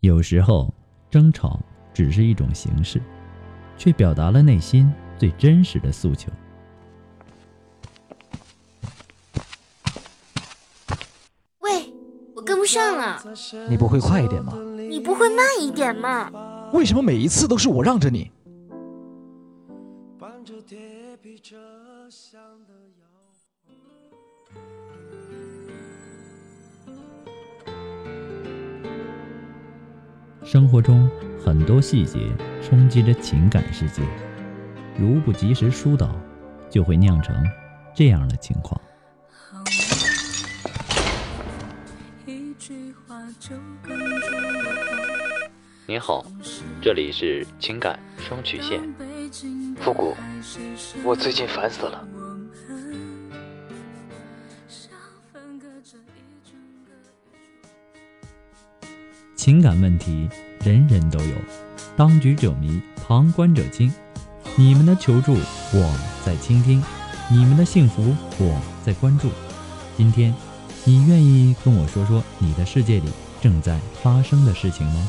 有时候，争吵只是一种形式，却表达了内心最真实的诉求。喂，我跟不上了，你不会快一点吗？你不会慢一点吗？为什么每一次都是我让着你？生活中很多细节冲击着情感世界，如不及时疏导，就会酿成这样的情况。您好，这里是情感双曲线。复古，我最近烦死了。情感问题人人都有，当局者迷，旁观者清。你们的求助，我在倾听；你们的幸福，我在关注。今天，你愿意跟我说说你的世界里正在发生的事情吗？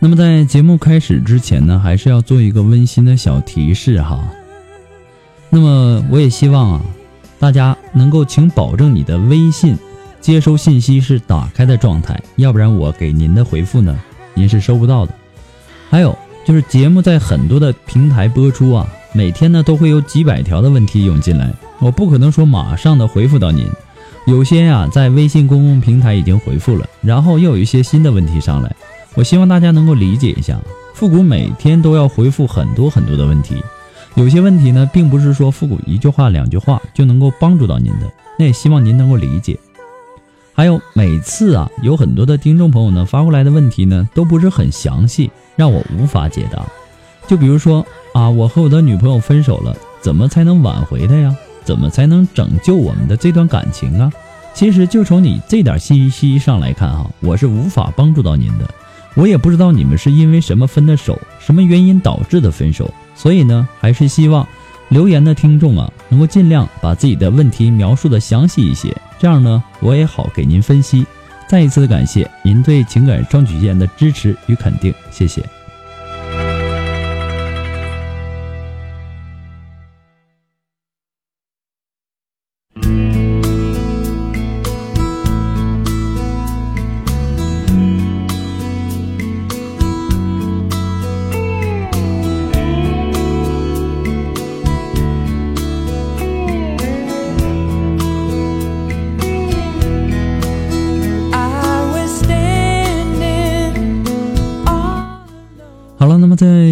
那么在节目开始之前呢，还是要做一个温馨的小提示哈。那么我也希望啊，大家能够请保证你的微信接收信息是打开的状态，要不然我给您的回复呢，您是收不到的。还有就是节目在很多的平台播出啊，每天呢都会有几百条的问题涌进来，我不可能说马上的回复到您。有些呀在微信公共平台已经回复了，然后又有一些新的问题上来。我希望大家能够理解一下，复古每天都要回复很多很多的问题，有些问题呢，并不是说复古一句话两句话就能够帮助到您的，那也希望您能够理解。还有每次啊，有很多的听众朋友呢发过来的问题呢，都不是很详细，让我无法解答。就比如说啊，我和我的女朋友分手了，怎么才能挽回她呀？怎么才能拯救我们的这段感情啊？其实就从你这点信息上来看哈，我是无法帮助到您的。我也不知道你们是因为什么分的手，什么原因导致的分手，所以呢，还是希望留言的听众啊，能够尽量把自己的问题描述的详细一些，这样呢，我也好给您分析。再一次的感谢您对情感双曲线的支持与肯定，谢谢。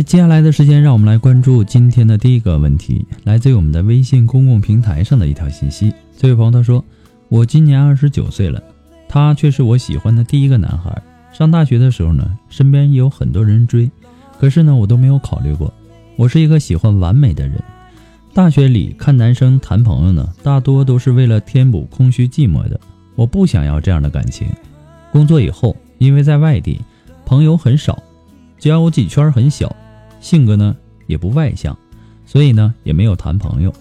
接下来的时间，让我们来关注今天的第一个问题，来自于我们的微信公共平台上的一条信息。这位朋友他说：“我今年二十九岁了，他却是我喜欢的第一个男孩。上大学的时候呢，身边也有很多人追，可是呢，我都没有考虑过。我是一个喜欢完美的人。大学里看男生谈朋友呢，大多都是为了填补空虚寂寞的。我不想要这样的感情。工作以后，因为在外地，朋友很少。”交际圈很小，性格呢也不外向，所以呢也没有谈朋友。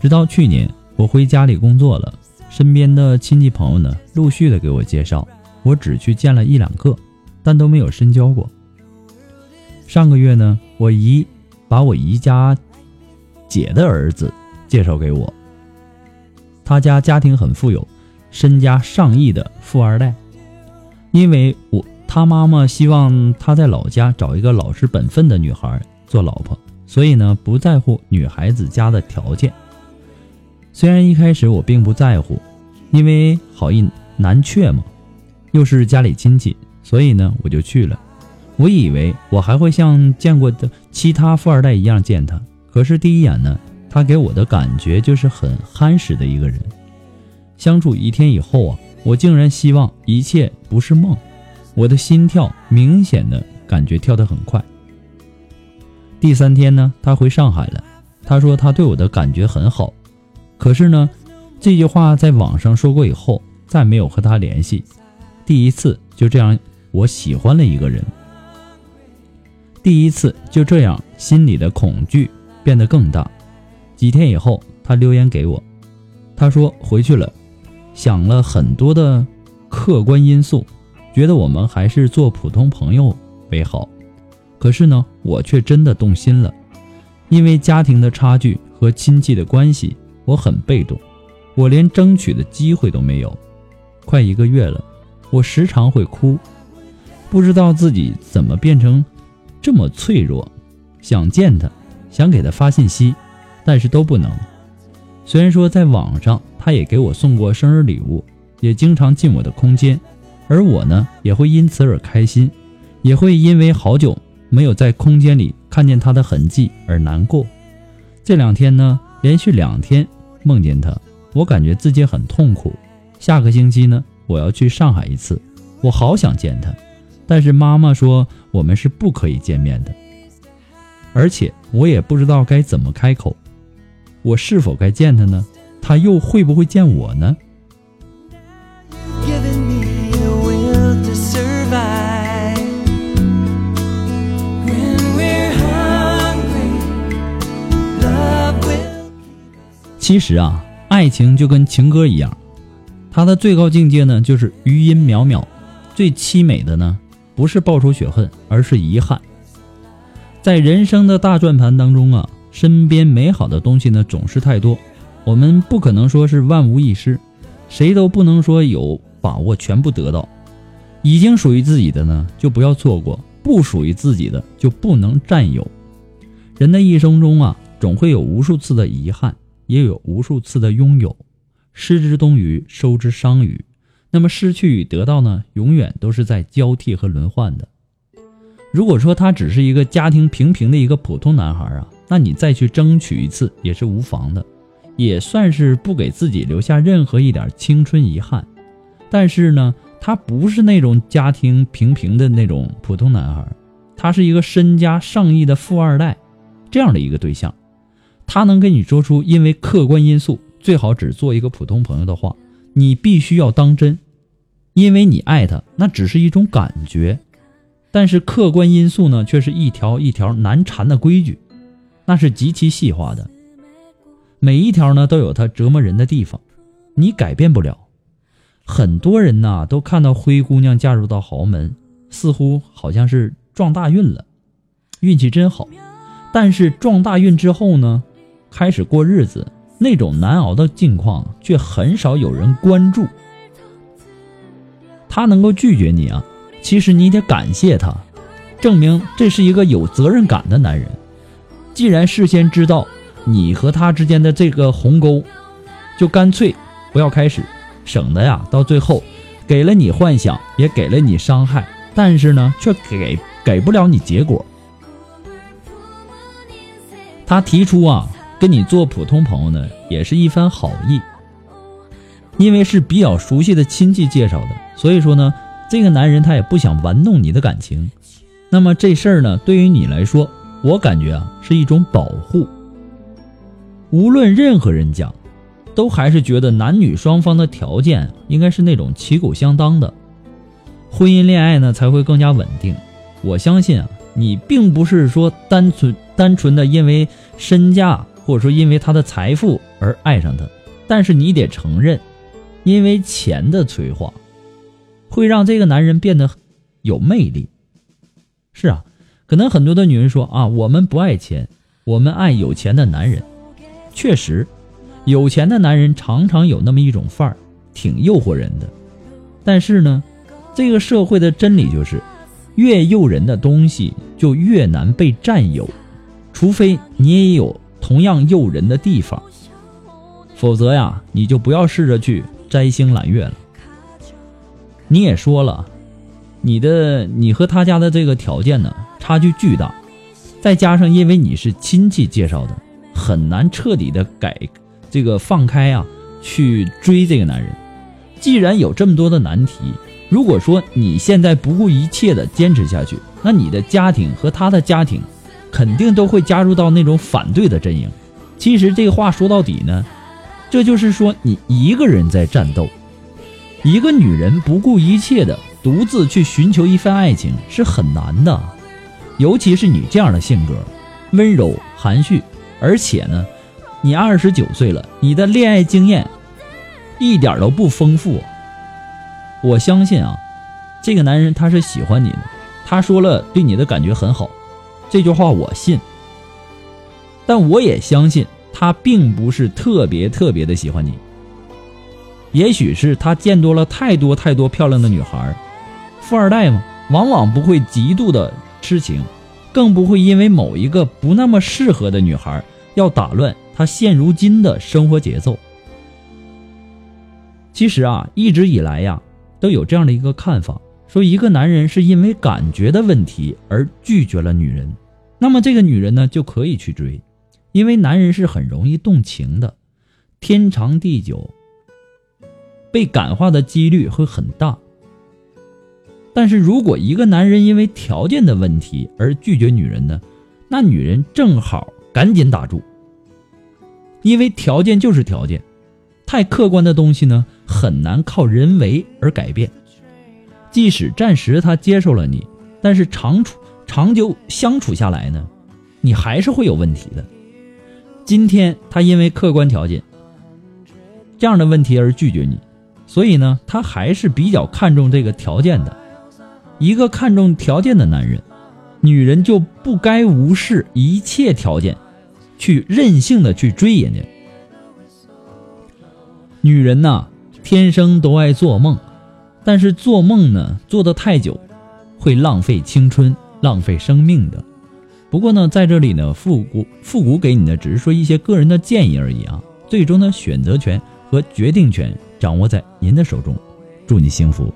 直到去年我回家里工作了，身边的亲戚朋友呢陆续的给我介绍，我只去见了一两个，但都没有深交过。上个月呢，我姨把我姨家姐的儿子介绍给我，他家家庭很富有，身家上亿的富二代，因为我。他妈妈希望他在老家找一个老实本分的女孩做老婆，所以呢不在乎女孩子家的条件。虽然一开始我并不在乎，因为好意难却嘛，又是家里亲戚，所以呢我就去了。我以为我还会像见过的其他富二代一样见他，可是第一眼呢，他给我的感觉就是很憨实的一个人。相处一天以后啊，我竟然希望一切不是梦。我的心跳明显的感觉跳得很快。第三天呢，他回上海了。他说他对我的感觉很好，可是呢，这句话在网上说过以后，再没有和他联系。第一次就这样，我喜欢了一个人。第一次就这样，心里的恐惧变得更大。几天以后，他留言给我，他说回去了，想了很多的客观因素。觉得我们还是做普通朋友为好，可是呢，我却真的动心了。因为家庭的差距和亲戚的关系，我很被动，我连争取的机会都没有。快一个月了，我时常会哭，不知道自己怎么变成这么脆弱。想见他，想给他发信息，但是都不能。虽然说在网上，他也给我送过生日礼物，也经常进我的空间。而我呢，也会因此而开心，也会因为好久没有在空间里看见他的痕迹而难过。这两天呢，连续两天梦见他，我感觉自己很痛苦。下个星期呢，我要去上海一次，我好想见他，但是妈妈说我们是不可以见面的，而且我也不知道该怎么开口。我是否该见他呢？他又会不会见我呢？其实啊，爱情就跟情歌一样，它的最高境界呢就是余音渺渺，最凄美的呢不是报仇雪恨，而是遗憾。在人生的大转盘当中啊，身边美好的东西呢总是太多，我们不可能说是万无一失，谁都不能说有把握全部得到。已经属于自己的呢，就不要错过；不属于自己的就不能占有。人的一生中啊，总会有无数次的遗憾。也有无数次的拥有，失之东隅，收之桑榆。那么失去与得到呢？永远都是在交替和轮换的。如果说他只是一个家庭平平的一个普通男孩啊，那你再去争取一次也是无妨的，也算是不给自己留下任何一点青春遗憾。但是呢，他不是那种家庭平平的那种普通男孩，他是一个身家上亿的富二代，这样的一个对象。他能跟你说出，因为客观因素，最好只做一个普通朋友的话，你必须要当真，因为你爱他，那只是一种感觉。但是客观因素呢，却是一条一条难缠的规矩，那是极其细化的，每一条呢都有它折磨人的地方，你改变不了。很多人呐都看到灰姑娘嫁入到豪门，似乎好像是撞大运了，运气真好。但是撞大运之后呢，开始过日子，那种难熬的境况却很少有人关注。他能够拒绝你啊，其实你得感谢他，证明这是一个有责任感的男人。既然事先知道你和他之间的这个鸿沟，就干脆不要开始，省得呀到最后给了你幻想，也给了你伤害，但是呢却给给不了你结果。他提出啊跟你做普通朋友呢，也是一番好意。因为是比较熟悉的亲戚介绍的，所以说呢，这个男人他也不想玩弄你的感情。那么这事儿呢，对于你来说，我感觉啊是一种保护。无论任何人讲，都还是觉得男女双方的条件应该是那种旗鼓相当的，婚姻恋爱呢才会更加稳定。我相信啊，你并不是说单纯单纯的因为身价或者说因为他的财富而爱上他，但是你得承认。因为钱的催化，会让这个男人变得有魅力。是啊，可能很多的女人说啊，我们不爱钱，我们爱有钱的男人。确实，有钱的男人常常有那么一种范儿，挺诱惑人的。但是呢，这个社会的真理就是，越诱人的东西就越难被占有，除非你也有同样诱人的地方，否则呀，你就不要试着去。摘星揽月了，你也说了，你的你和他家的这个条件呢差距巨大，再加上因为你是亲戚介绍的，很难彻底的改这个放开啊去追这个男人。既然有这么多的难题，如果说你现在不顾一切的坚持下去，那你的家庭和他的家庭肯定都会加入到那种反对的阵营。其实这话说到底呢。这就是说，你一个人在战斗，一个女人不顾一切的独自去寻求一份爱情是很难的，尤其是你这样的性格，温柔含蓄，而且呢，你二十九岁了，你的恋爱经验一点都不丰富。我相信啊，这个男人他是喜欢你的，他说了对你的感觉很好，这句话我信，但我也相信。他并不是特别特别的喜欢你，也许是他见多了太多太多漂亮的女孩，富二代嘛，往往不会极度的痴情，更不会因为某一个不那么适合的女孩要打乱他现如今的生活节奏。其实啊，一直以来呀，都有这样的一个看法，说一个男人是因为感觉的问题而拒绝了女人，那么这个女人呢就可以去追。因为男人是很容易动情的，天长地久，被感化的几率会很大。但是如果一个男人因为条件的问题而拒绝女人呢，那女人正好赶紧打住。因为条件就是条件，太客观的东西呢，很难靠人为而改变。即使暂时他接受了你，但是长处长久相处下来呢，你还是会有问题的。今天他因为客观条件这样的问题而拒绝你，所以呢，他还是比较看重这个条件的。一个看重条件的男人，女人就不该无视一切条件，去任性的去追人家。女人呐，天生都爱做梦，但是做梦呢，做的太久，会浪费青春，浪费生命的。不过呢，在这里呢，复古复古给你的只是说一些个人的建议而已啊，最终的选择权和决定权掌握在您的手中，祝你幸福。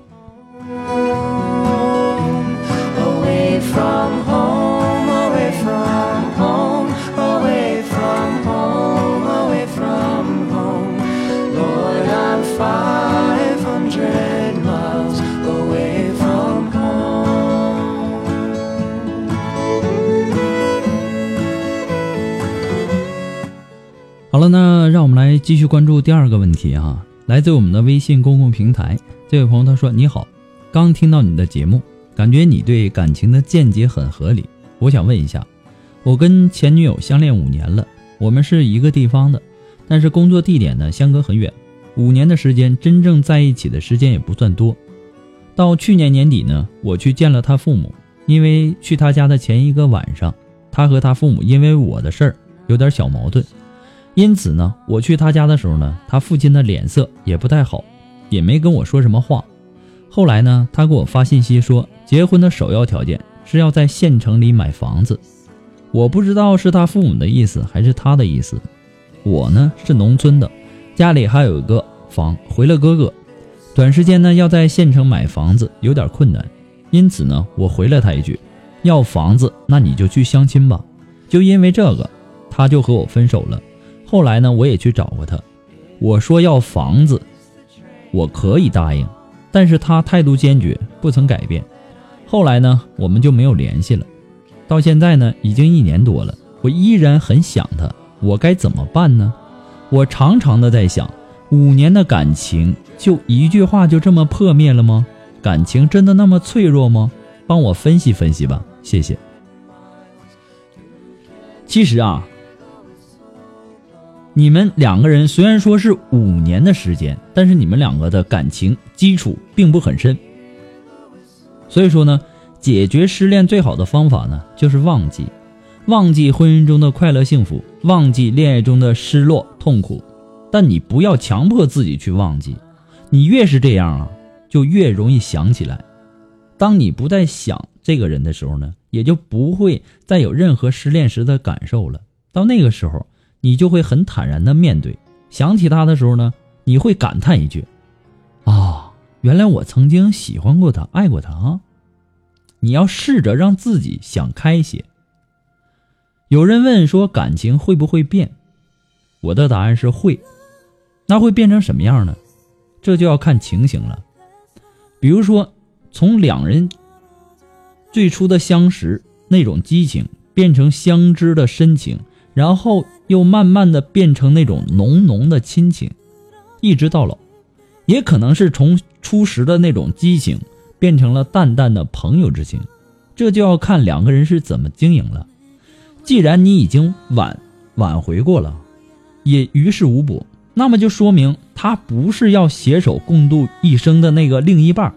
那让我们来继续关注第二个问题哈，来自我们的微信公共平台，这位朋友他说：“你好，刚听到你的节目，感觉你对感情的见解很合理。我想问一下，我跟前女友相恋五年了，我们是一个地方的，但是工作地点呢相隔很远。五年的时间，真正在一起的时间也不算多。到去年年底呢，我去见了他父母，因为去他家的前一个晚上，他和他父母因为我的事儿有点小矛盾，因此呢，我去他家的时候呢，他父亲的脸色也不太好，也没跟我说什么话。后来呢，他给我发信息说，结婚的首要条件是要在县城里买房子。我不知道是他父母的意思还是他的意思。我呢是农村的，家里还有一个房，回了哥哥。短时间呢要在县城买房子有点困难，因此呢我回了他一句：要房子那你就去相亲吧。就因为这个，他就和我分手了。后来呢我也去找过他，我说要房子，我可以答应。但是他态度坚决，不曾改变。后来呢，我们就没有联系了。到现在呢，已经一年多了，我依然很想他。我该怎么办呢？我常常的在想，五年的感情就一句话就这么破灭了吗？感情真的那么脆弱吗？帮我分析分析吧，谢谢。其实啊。你们两个人虽然说是五年的时间，但是你们两个的感情基础并不很深。所以说呢，解决失恋最好的方法呢，就是忘记，忘记婚姻中的快乐幸福，忘记恋爱中的失落痛苦。但你不要强迫自己去忘记，你越是这样啊，就越容易想起来。当你不再想这个人的时候呢，也就不会再有任何失恋时的感受了。到那个时候。你就会很坦然的面对，想起他的时候呢，你会感叹一句：“啊，原来我曾经喜欢过他，爱过他啊！”你要试着让自己想开些。有人问说感情会不会变？我的答案是会。那会变成什么样呢？这就要看情形了。比如说，从两人最初的相识那种激情，变成相知的深情。然后又慢慢的变成那种浓浓的亲情，一直到老，也可能是从初时的那种激情变成了淡淡的朋友之情，这就要看两个人是怎么经营了。既然你已经挽挽回过了，也于事无补，那么就说明他不是要携手共度一生的那个另一半，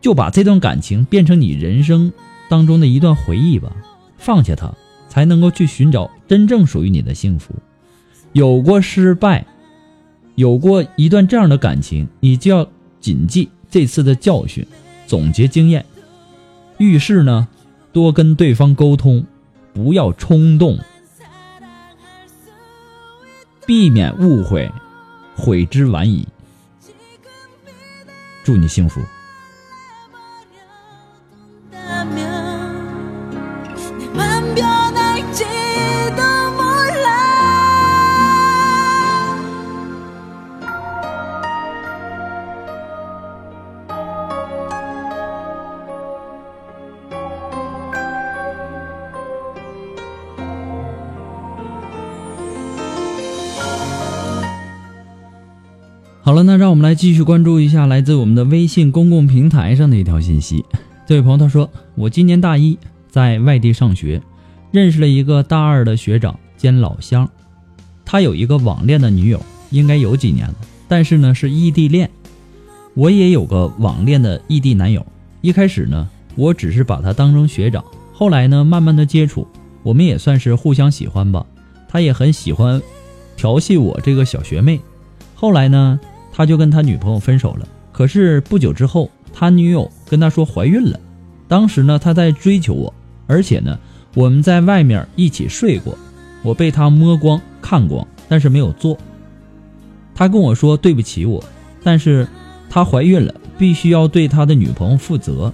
就把这段感情变成你人生当中的一段回忆吧，放下它。才能够去寻找真正属于你的幸福。有过失败，有过一段这样的感情，你就要谨记这次的教训，总结经验。遇事呢，多跟对方沟通，不要冲动，避免误会，悔之晚矣。祝你幸福。好了，让我们来继续关注一下来自我们的微信公共平台上的一条信息。这位朋友他说：“我今年大一，在外地上学，认识了一个大二的学长兼老乡。他有一个网恋的女友，应该有几年了，但是呢是异地恋。我也有个网恋的异地男友。一开始呢，我只是把他当成学长，后来呢，慢慢的接触，我们也算是互相喜欢吧。他也很喜欢调戏我这个小学妹。后来呢。”他就跟他女朋友分手了，可是不久之后，他女友跟他说怀孕了。当时呢，他在追求我，而且呢，我们在外面一起睡过，我被他摸光看光，但是没有做。他跟我说对不起我，但是他怀孕了，必须要对他的女朋友负责。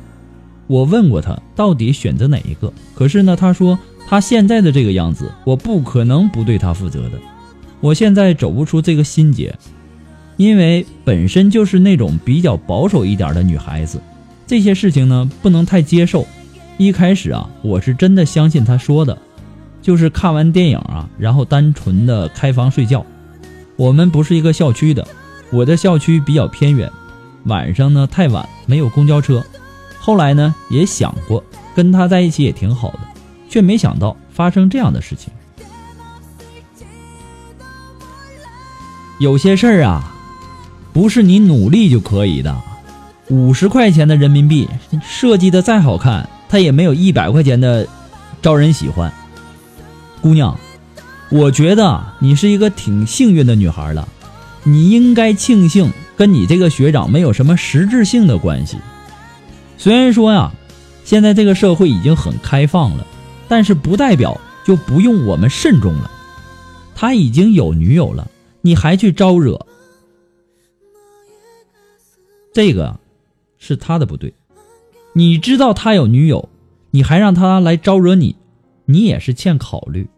我问过他到底选择哪一个，可是呢，他说他现在的这个样子，我不可能不对他负责的。我现在走不出这个心结。因为本身就是那种比较保守一点的女孩子，这些事情呢不能太接受。一开始啊，我是真的相信她说的，就是看完电影啊，然后单纯的开房睡觉。我们不是一个校区的，我的校区比较偏远，晚上呢太晚没有公交车，后来呢也想过跟他在一起也挺好的，却没想到发生这样的事情。有些事儿啊，不是你努力就可以的。五十块钱的人民币设计的再好看，它也没有一百块钱的招人喜欢。姑娘，我觉得你是一个挺幸运的女孩了，你应该庆幸跟你这个学长没有什么实质性的关系。虽然说呀，现在这个社会已经很开放了，但是不代表就不用我们慎重了。他已经有女友了。你还去招惹，这个是他的不对。你知道他有女友，你还让他来招惹你，你也是欠考虑。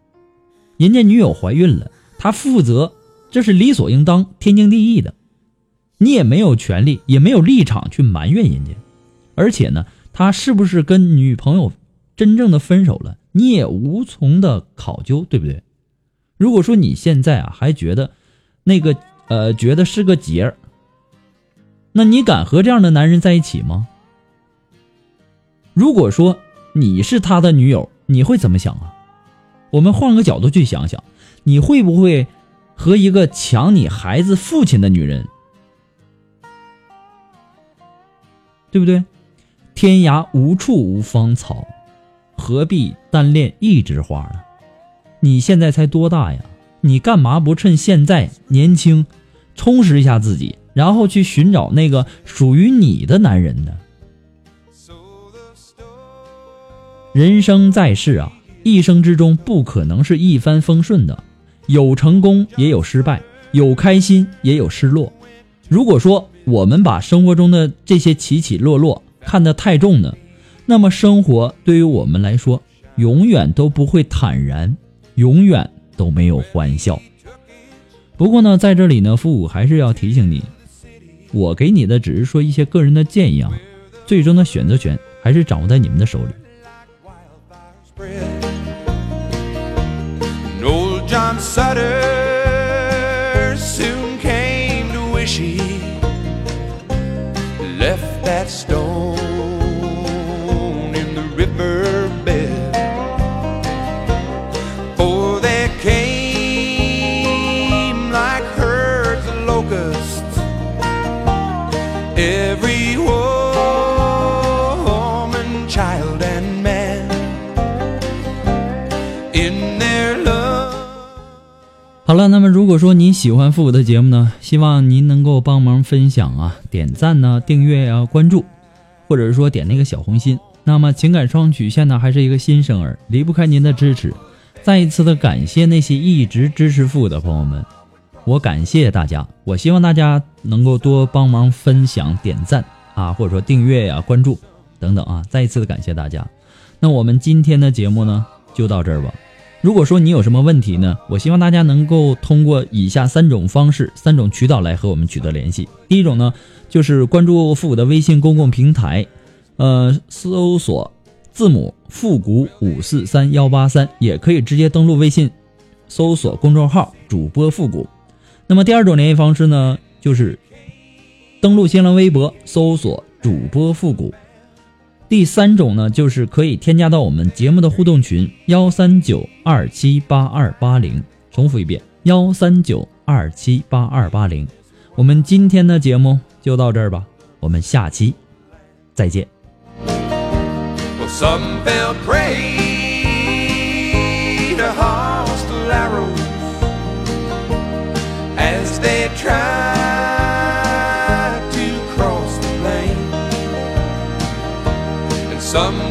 人家女友怀孕了，他负责，这是理所应当、天经地义的。你也没有权利，也没有立场去埋怨人家。而且呢，他是不是跟女朋友真正的分手了，你也无从的考究，对不对？如果说你现在啊还觉得，那个呃，觉得是个结儿，那你敢和这样的男人在一起吗？如果说你是他的女友，你会怎么想啊？我们换个角度去想想，你会不会和一个抢你孩子父亲的女人，对不对？天涯无处无芳草，何必单恋一枝花呢？你现在才多大呀？你干嘛不趁现在年轻，充实一下自己，然后去寻找那个属于你的男人呢？人生在世啊，一生之中不可能是一帆风顺的，有成功也有失败，有开心也有失落。如果说我们把生活中的这些起起落落看得太重呢，那么生活对于我们来说，永远都不会坦然，永远。都没有欢笑。不过呢，在这里呢，父母还是要提醒你，我给你的只是说一些个人的建议啊，最终的选择权还是掌握在你们的手里。了，那么如果说您喜欢复古的节目呢，希望您能够帮忙分享啊、点赞呢、订阅啊、关注，或者是说点那个小红心。那么情感双曲线呢，还是一个新生儿，离不开您的支持。再一次的感谢那些一直支持复古的朋友们，我感谢大家。我希望大家能够多帮忙分享、点赞啊，或者说订阅呀、关注等等啊。再一次的感谢大家。那我们今天的节目呢，就到这儿吧。如果说你有什么问题呢？我希望大家能够通过以下三种方式、三种渠道来和我们取得联系。第一种呢，就是关注复古的微信公共平台，呃，搜索字母“复古五四三幺八三”，也可以直接登录微信，搜索公众号“主播复古”。那么第二种联系方式呢，就是登录新浪微博，搜索“主播复古”。第三种呢，就是可以添加到我们节目的互动群幺三九二七八二八零。重复一遍，幺三九二七八二八零。我们今天的节目就到这儿吧，我们下期再见。Some were Some